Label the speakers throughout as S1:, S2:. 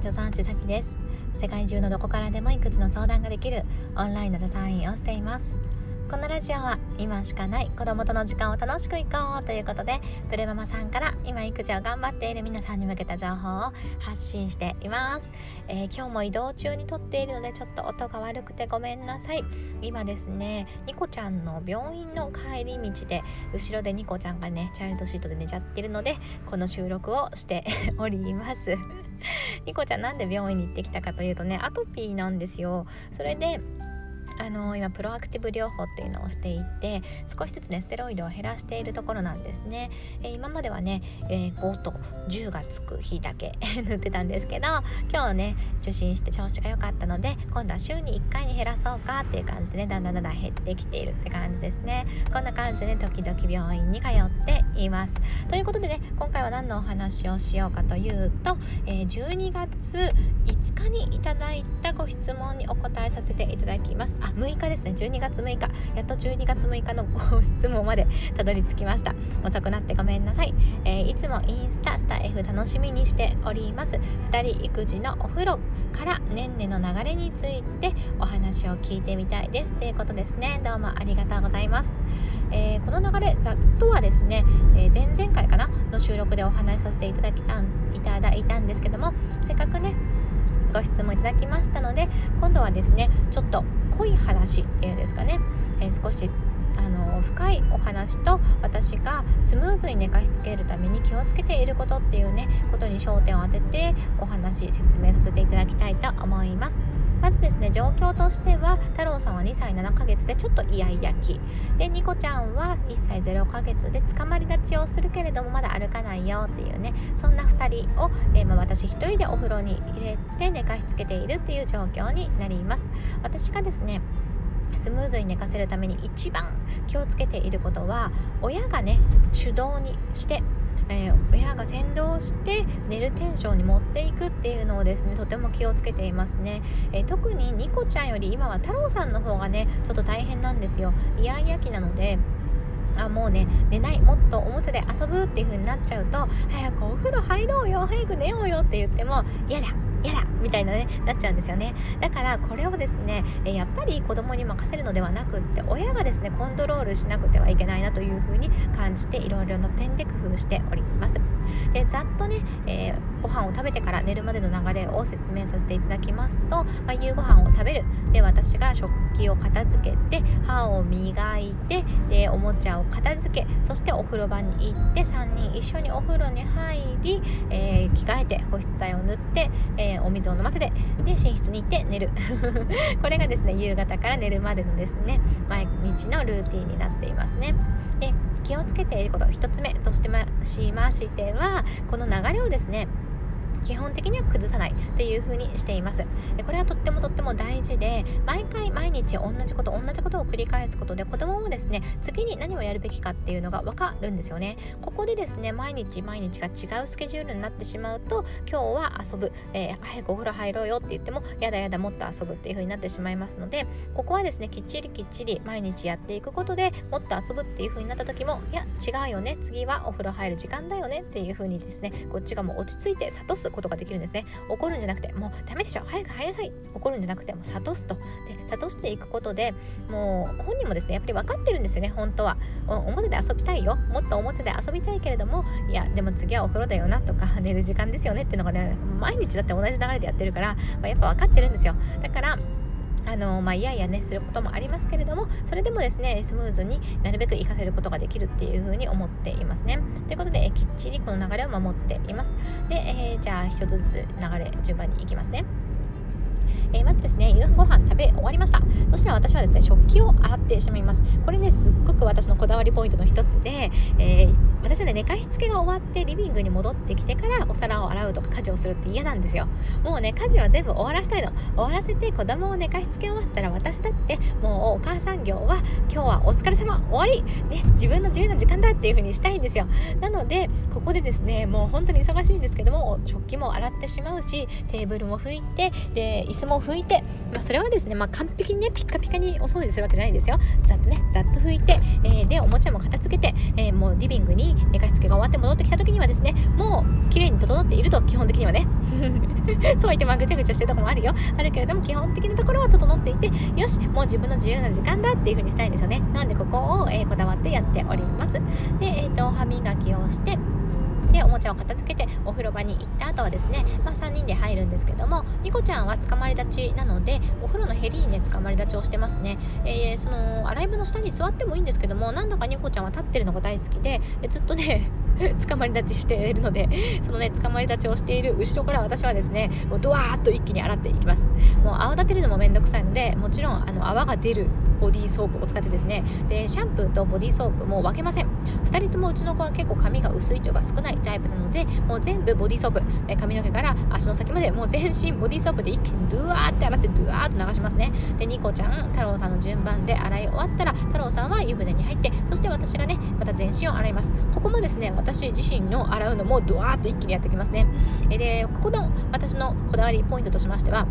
S1: 助産師さきです。世界中のどこからでも育児の相談ができるオンラインの助産院をしています。このラジオは今しかない。子供との時間を楽しくいこうということでプレママさんから今育児を頑張っている皆さんに向けた情報を発信しています、えー、今日も移動中に撮っているのでちょっと音が悪くてごめんなさい。今ですねニコちゃんの病院の帰り道で後ろでニコちゃんがねチャイルドシートで寝ちゃってるのでこの収録をしております。ニコちゃんなんで病院に行ってきたかというとねアトピーなんですよ。それであの今プロアクティブ療法っていうのをしていて少しずつねステロイドを減らしているところなんですね、えー、今まではね、えー、5と10がつく日だけ 塗ってたんですけど今日ね受診して調子が良かったので今度は週に1回に減らそうかっていう感じでねだんだんだんだん減ってきているって感じですね。こんな感じでね時々病院に通っています。ということでね今回は何のお話をしようかというと、えー、12月5日にいただいたご質問にお答えさせていただきます。あ6日ですね。12月6日。やっと12月6日のご質問までたどり着きました。遅くなってごめんなさい、えー、いつもインスタスタ F 楽しみにしております。2人育児のお風呂からねんねの流れについてお話を聞いてみたいです。ということですね。どうもありがとうございます。えー、この流れざっとはですね、えー、前々回かなの収録でお話しさせていただきたんいただいたんですけどもせっかくねご質問いただきましたので今度はですねちょっと濃い話っていうんですかね、えー、少しあの深いお話と私がスムーズに寝かしつけるために気をつけていることっていうねことに焦点を当ててお話説明させていただきたいと思います。まずですね状況としては太郎さんは2歳7ヶ月でちょっとイヤイヤ期でニコちゃんは1歳0ヶ月で捕まり立ちをするけれどもまだ歩かないよっていうねそんな2人を、えー、まあ、私1人でお風呂に入れて寝かしつけているっていう状況になります私がですねスムーズに寝かせるために一番気をつけていることは親がね手動にしてえー、親が先導して寝るテンションに持っていくっていうのをですねとても気をつけていますね、えー、特にニコちゃんより今は太郎さんの方がねちょっと大変なんですよ。イヤイヤ期なのであもうね寝ないもっとおもちゃで遊ぶっていう風になっちゃうと早くお風呂入ろうよ早く寝ようよって言っても嫌だ嫌だみたいなねなっちゃうんですよね。だからこれをですねえやっぱり子供に任せるのではなくって親がですねコントロールしなくてはいけないなというふうに感じていろいろな点で工夫しております。でざっとね、えー、ご飯を食べてから寝るまでの流れを説明させていただきますと、まあ、夕ご飯を食べる。で私が食器を片付けて歯を磨いてでおもちゃを片付けそしてお風呂場に行って3人一緒にお風呂に入り、えー、着替えて保湿剤を塗って、えー、お水を飲ませてで寝室に行って寝る。これがですね夕方から寝るまでのですね毎日のルーティンになっていますね。で気をつけていること1つ目としてましましてはこの流れをですね基本的には崩さないっていう風にしています。でこれはとってもとっても大事で毎回毎日同じこと同じことを繰り返すことで子供もですね次に何をやるべきかっていうのが分かるんですよね。ここでですね毎日毎日が違うスケジュールになってしまうと今日は遊ぶ、えー、早くお風呂入ろうよって言ってもやだやだもっと遊ぶっていう風になってしまいますのでここはですねきっちりきっちり毎日やっていくことでもっと遊ぶっていう風になった時もいや違うよね次はお風呂入る時間だよねっていう風にですねこっちがもう落ち着いて諭すことができるんですね。怒るんじゃなくてもうダメでしょ。早く入りなさい。怒るんじゃなくてもう諭すと。で諭していくことでもう本人もですねやっぱり分かってるんですよね。本当は。表で遊びたいよ。もっと表で遊びたいけれどもいやでも次はお風呂だよなとか寝る時間ですよねっていうのがね毎日だって同じ流れでやってるから、まあ、やっぱ分かってるんですよ。だからあのまあ、いやいやねすることもありますけれどもそれでもですねスムーズになるべく活かせることができるっていうふうに思っていますね。ということできっちりこの流れを守っています。で、えー、じゃあ一つずつ流れ順番にいきますね。えー、まずですね夕ご飯食べ終わりました。そしたら私はですね食器を洗ってしまいます。これねすっごく私のこだわりポイントの一つで、えー、私はね寝かしつけが終わってリビングに戻ってきてからお皿を洗うとか家事をするって嫌なんですよ。もうね家事は全部終わらしたいの。終わらせて子供を寝かしつけ終わったら私だってもうお母さん業は今日はお疲れ様終わり。ね自分の自由な時間だっていう風にしたいんですよ。なのでここでですねもう本当に忙しいんですけども食器も洗ってしまうしテーブルも拭いてで椅子も拭いて、まあ、それはですね、まあ、完璧にねピッカピカにお掃除するわけじゃないんですよ。ざっとねざっと拭いて、えー、でおもちゃも片付けて、えー、もうリビングに寝かしつけが終わって戻ってきた時にはですねもう綺麗に整っていると基本的にはね。そう言ってまあぐちゃぐちゃしてるとこもあるよ。あるけれども基本的なところは整っていてよしもう自分の自由な時間だっていう風にしたいんですよね。なのでここを、えー、こだわってやっております。で、えーと歯磨きをしてでおもちゃを片付けてお風呂場に行った後はですね、まあ、3人で入るんですけどもニコちゃんは捕まり立ちなのでお風呂のヘリにね捕まり立ちをしてますね、えー、その洗い場の下に座ってもいいんですけどもなんだかニコちゃんは立ってるのが大好きでずっとね 捕まり立ちしているのでそのね捕まり立ちをしている後ろから私はですねもうドワーッと一気に洗っていきます。もう泡立てるのもめんどくさいのでもちろんあの泡が出るボディーソープを使ってですねでシャンプーとボディーソープも分けません。2人ともうちの子は結構髪が薄いというか少ないタイプなのでもう全部ボディーソープ。え髪の毛から足の先までもう全身ボディーソープで一気にドゥワーって洗ってドゥワーっと流しますね。でニコちゃん太郎さんの順番で洗い終わったら太郎さんは湯船に入ってそして私がねまた全身を洗います。ここもですね私自身の洗うのもドワーッと一気にやってきますね。でここの私のこだわりポイントとしましては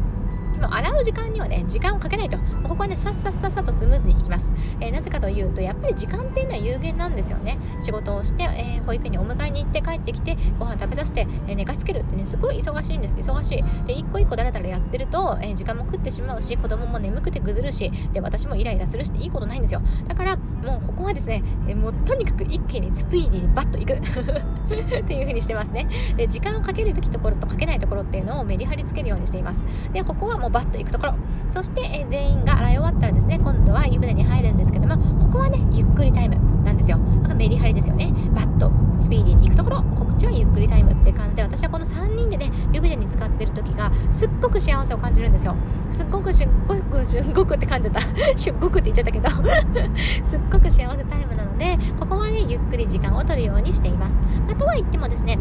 S1: 洗う時間にはね時間をかけないと。ここはねさっさっさっさとスムーズにいきます、えー、なぜかというとやっぱり時間っていうのは有限なんですよね。仕事をして、えー、保育園にお迎えに行って帰ってきてご飯食べさせて、えー、寝かしつけるってねすごい忙しいんです。忙しい。で一個一個だらだらやってると、え時間も食ってしまうし子供も眠くてぐずるしで私もイライラするしいいことないんですよ。だからもうここはですね、えもうとにかく一気にスピーディーにバッといく。っていう風にしてますね。で時間をかけるべきところとかけないところっていうのをメリハリつけるようにしています。でここはもうバッといくところ。そして、え全員が洗い終わったらですね今度は湯船に入るんですけどもここはねゆっくりタイム。なんですよ。なんかメリハリですよね。バッとスピーディーに行くところ告知はゆっくりタイムって感じで私はこの3人でね湯船に使ってる時がすっごく幸せを感じるんですよ。すっごくしゅっごくしゅっごくって感じちゃった。すっごくって言っちゃったけど。すっごく幸せタイムなのでここはねゆっくり時間を取るようにしています、まあ、とは言ってもですね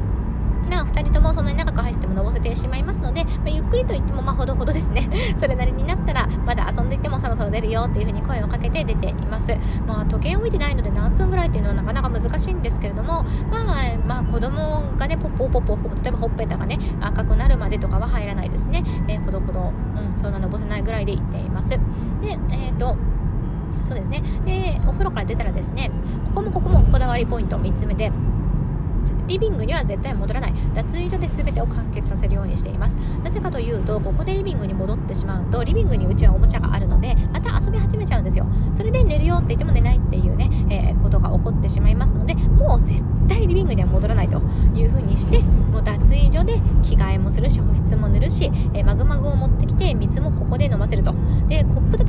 S1: まあ、2人ともそんなに長く走ってものぼせてしまいますので、まあ、ゆっくりと言ってもまあほどほどですね。それなりになったらまだ遊んでいてもそろそろ出るよっていう風に声をかけて出ています。まあ時計を見てないので何分ぐらいっていうのはなかなか難しいんですけれどもまあまあ子供がねポッポポッポ例えばほっぺたがね赤くなるまでとかは入らないですね、えー、ほどほど、うん、そんなのぼせないぐらいで行っています。でえっ、ー、とそうですね。でお風呂から出たらですねここもここもこだわりポイント3つ目でリビングには絶対戻らない。脱衣所で全てを完結させるようにしています。なぜかというとここでリビングに戻ってしまうとリビングにうちはおもちゃがあるのでまた遊び始めちゃうんですよ。それで寝るよって言っても寝ないっていうね、えー、ことが起こってしまいますのでもう絶対リビングには戻らないという風にしてもう脱衣所で着替えもするし保湿も塗るし、えー、マグマグを持ってきて水もここで飲ませると。でコップだ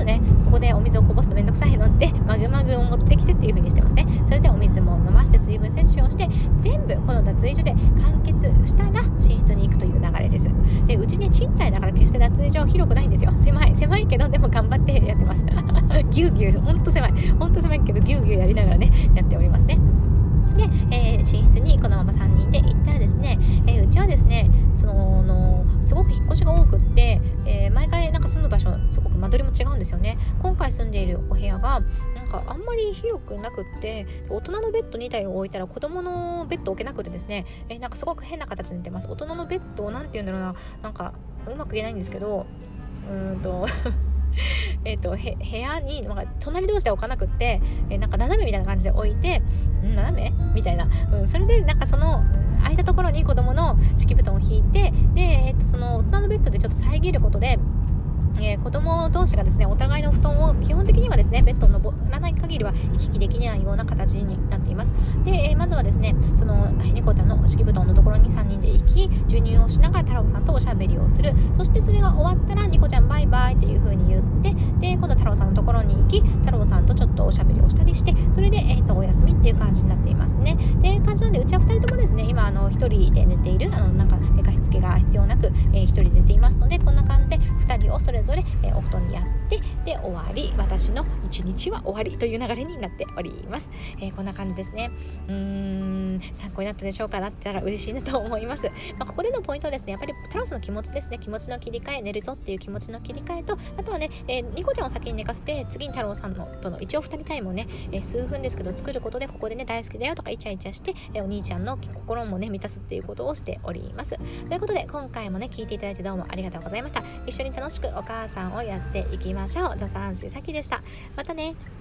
S1: ぎゅうぎゅうほんと狭いほんと狭いけどぎゅうぎゅうやりながらねやっておりますね。で、えー、寝室にこのまま3人で行ったらですね、えー、うちはですねそのすごく引っ越しが多くって、えー、毎回なんか住む場所すごく間取りも違うんですよね。今回住んでいるお部屋がなんかあんまり広くなくって大人のベッド2台を置いたら子供のベッド置けなくてですね、えー、なんかすごく変な形になってます。大人のベッドを何て言うんだろうななんかうまく言えないんですけどうーんと えと、部屋になんか隣同士で置かなくって、えー、なんか斜めみたいな感じで置いて斜めみたいな、うん、それでなんかその、空いたところに子供の敷布団を引いてで、えー、とその大人のベッドでちょっと遮ることでえー、子供同士がですねお互いの布団を基本的にはですねベッドを登らない限りは行き来できないような形になっます。で、えー、まずはですねその猫ちゃんの敷布団のところに3人で行き授乳をしながら太郎さんとおしゃべりをする。そしてそれが終わったらニコちゃんバイバイっていう風に言ってで今度太郎さんのところに行き太郎さんとちょっとおしゃべりをしたりしてそれで、えーと、お休みっていう感じになっていますね。で感じなんでうちは2人ともですね今あの1人で寝ているあのなんか寝かしつけが必要なく、えー、1人で寝ていますのでこんな感じで2人をそれぞれ、えー、お布団にやってで終わり。私の一日は終わりという流れになっております、えー、こんな感じです。ね。うーん参考になったでしょうかなったら嬉しいなと思います、まあ、ここでのポイントはですねやっぱりタロスの気持ちですね。気持ちの切り替え寝るぞっていう気持ちの切り替えとあとはね、えー、ニコちゃんを先に寝かせて次に太郎さんのとの一応2人タイムをね、えー、数分ですけど作ることでここでね大好きだよとかイチャイチャして、えー、お兄ちゃんの心もね満たすっていうことをしております。ということで今回もね聞いていただいてどうもありがとうございました。一緒に楽しくお母さんをやっていきましょう。助産師さきでした。またね。